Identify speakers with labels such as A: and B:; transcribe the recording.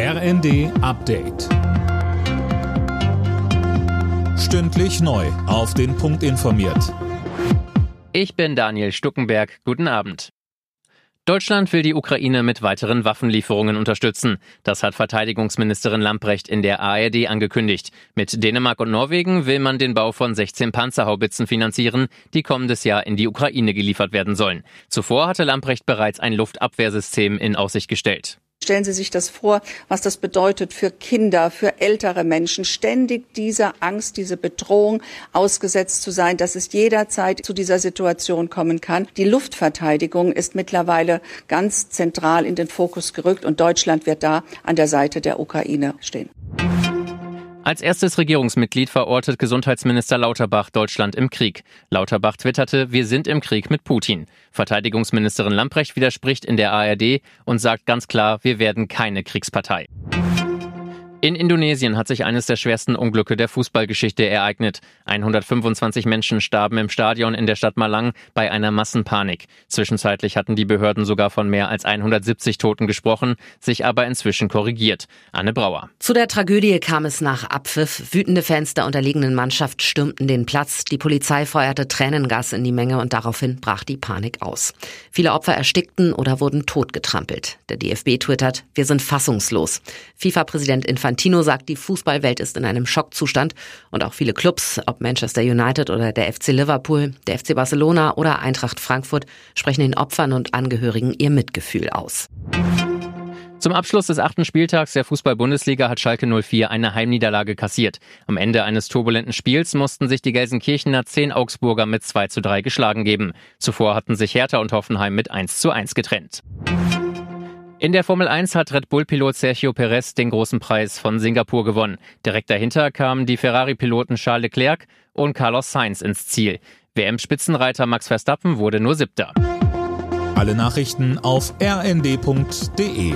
A: RND Update. Stündlich neu. Auf den Punkt informiert.
B: Ich bin Daniel Stuckenberg. Guten Abend. Deutschland will die Ukraine mit weiteren Waffenlieferungen unterstützen. Das hat Verteidigungsministerin Lamprecht in der ARD angekündigt. Mit Dänemark und Norwegen will man den Bau von 16 Panzerhaubitzen finanzieren, die kommendes Jahr in die Ukraine geliefert werden sollen. Zuvor hatte Lamprecht bereits ein Luftabwehrsystem in Aussicht gestellt.
C: Stellen Sie sich das vor, was das bedeutet für Kinder, für ältere Menschen, ständig dieser Angst, diese Bedrohung ausgesetzt zu sein, dass es jederzeit zu dieser Situation kommen kann. Die Luftverteidigung ist mittlerweile ganz zentral in den Fokus gerückt und Deutschland wird da an der Seite der Ukraine stehen.
B: Als erstes Regierungsmitglied verortet Gesundheitsminister Lauterbach Deutschland im Krieg. Lauterbach twitterte, wir sind im Krieg mit Putin. Verteidigungsministerin Lamprecht widerspricht in der ARD und sagt ganz klar, wir werden keine Kriegspartei. In Indonesien hat sich eines der schwersten Unglücke der Fußballgeschichte ereignet. 125 Menschen starben im Stadion in der Stadt Malang bei einer Massenpanik. Zwischenzeitlich hatten die Behörden sogar von mehr als 170 Toten gesprochen, sich aber inzwischen korrigiert. Anne Brauer.
D: Zu der Tragödie kam es nach Abpfiff. Wütende Fans der unterlegenen Mannschaft stürmten den Platz. Die Polizei feuerte Tränengas in die Menge und daraufhin brach die Panik aus. Viele Opfer erstickten oder wurden totgetrampelt. Der DFB twittert, wir sind fassungslos. FIFA-Präsident Infantino sagt, die Fußballwelt ist in einem Schockzustand und auch viele Clubs, ob Manchester United oder der FC Liverpool, der FC Barcelona oder Eintracht Frankfurt, sprechen den Opfern und Angehörigen ihr Mitgefühl aus.
B: Zum Abschluss des achten Spieltags der Fußball-Bundesliga hat Schalke 04 eine Heimniederlage kassiert. Am Ende eines turbulenten Spiels mussten sich die Gelsenkirchener 10 Augsburger mit 2 zu 3 geschlagen geben. Zuvor hatten sich Hertha und Hoffenheim mit 1 zu 1 getrennt. In der Formel 1 hat Red Bull-Pilot Sergio Perez den großen Preis von Singapur gewonnen. Direkt dahinter kamen die Ferrari-Piloten Charles Leclerc und Carlos Sainz ins Ziel. WM-Spitzenreiter Max Verstappen wurde nur Siebter.
A: Alle Nachrichten auf rnd.de